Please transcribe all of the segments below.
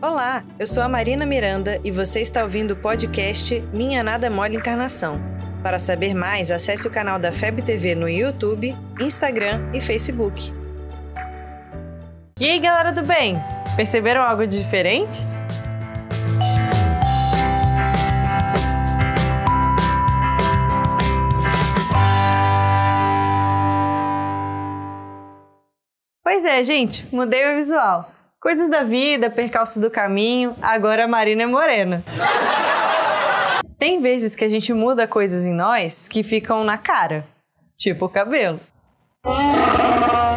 Olá, eu sou a Marina Miranda e você está ouvindo o podcast Minha Nada Mole Encarnação. Para saber mais, acesse o canal da FEB TV no YouTube, Instagram e Facebook. E aí, galera do bem? Perceberam algo de diferente? Pois é, gente, mudei o visual. Coisas da vida, percalços do caminho, agora a Marina é morena. Tem vezes que a gente muda coisas em nós que ficam na cara, tipo o cabelo.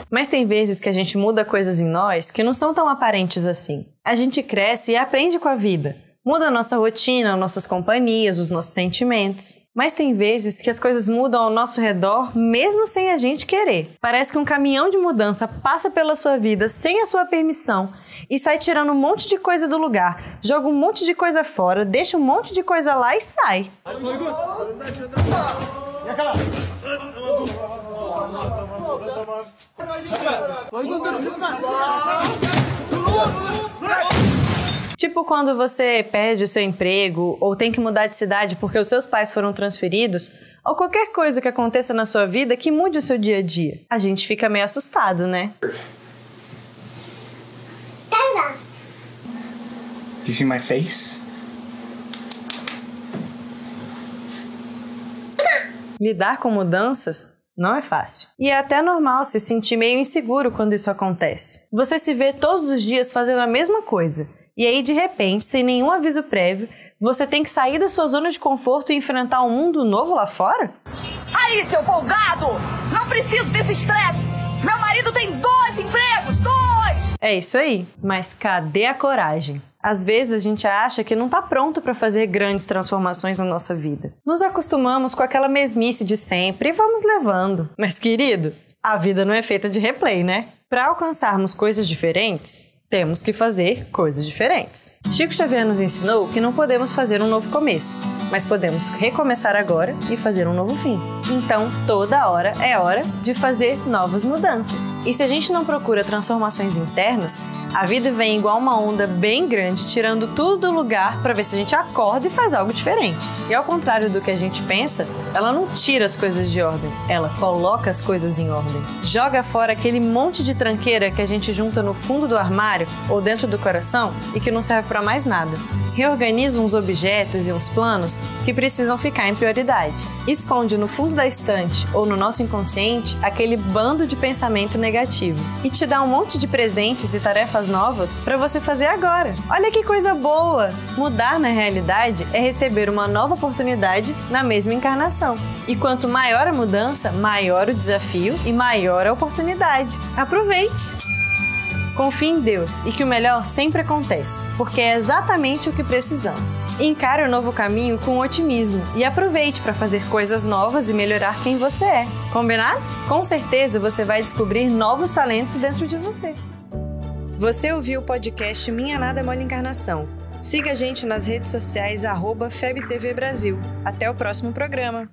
Mas tem vezes que a gente muda coisas em nós que não são tão aparentes assim. A gente cresce e aprende com a vida. Muda a nossa rotina, nossas companhias, os nossos sentimentos. Mas tem vezes que as coisas mudam ao nosso redor mesmo sem a gente querer. Parece que um caminhão de mudança passa pela sua vida sem a sua permissão e sai tirando um monte de coisa do lugar, joga um monte de coisa fora, deixa um monte de coisa lá e sai. Tipo quando você perde o seu emprego ou tem que mudar de cidade porque os seus pais foram transferidos, ou qualquer coisa que aconteça na sua vida que mude o seu dia a dia. A gente fica meio assustado, né? Do you see my face? Lidar com mudanças não é fácil. E é até normal se sentir meio inseguro quando isso acontece. Você se vê todos os dias fazendo a mesma coisa, e aí de repente, sem nenhum aviso prévio, você tem que sair da sua zona de conforto e enfrentar um mundo novo lá fora? Aí, seu folgado! Não preciso desse estresse! Meu marido tem dois empregos! Dois! É isso aí, mas cadê a coragem? Às vezes a gente acha que não está pronto para fazer grandes transformações na nossa vida. Nos acostumamos com aquela mesmice de sempre e vamos levando. Mas, querido, a vida não é feita de replay, né? Para alcançarmos coisas diferentes, temos que fazer coisas diferentes. Chico Xavier nos ensinou que não podemos fazer um novo começo, mas podemos recomeçar agora e fazer um novo fim. Então, toda hora é hora de fazer novas mudanças. E se a gente não procura transformações internas, a vida vem igual uma onda bem grande, tirando tudo do lugar para ver se a gente acorda e faz algo diferente. E ao contrário do que a gente pensa, ela não tira as coisas de ordem, ela coloca as coisas em ordem. Joga fora aquele monte de tranqueira que a gente junta no fundo do armário ou dentro do coração e que não serve para mais nada. Reorganiza uns objetos e uns planos que precisam ficar em prioridade. Esconde no fundo da estante ou no nosso inconsciente aquele bando de pensamento negativo e te dá um monte de presentes e tarefas novas para você fazer agora. Olha que coisa boa! Mudar na realidade é receber uma nova oportunidade na mesma encarnação. E quanto maior a mudança, maior o desafio e maior a oportunidade. Aproveite! Confie em Deus e que o melhor sempre acontece, porque é exatamente o que precisamos. Encare o novo caminho com otimismo e aproveite para fazer coisas novas e melhorar quem você é. Combinado? Com certeza você vai descobrir novos talentos dentro de você. Você ouviu o podcast Minha Nada Mole Encarnação. Siga a gente nas redes sociais, FebTV Brasil. Até o próximo programa.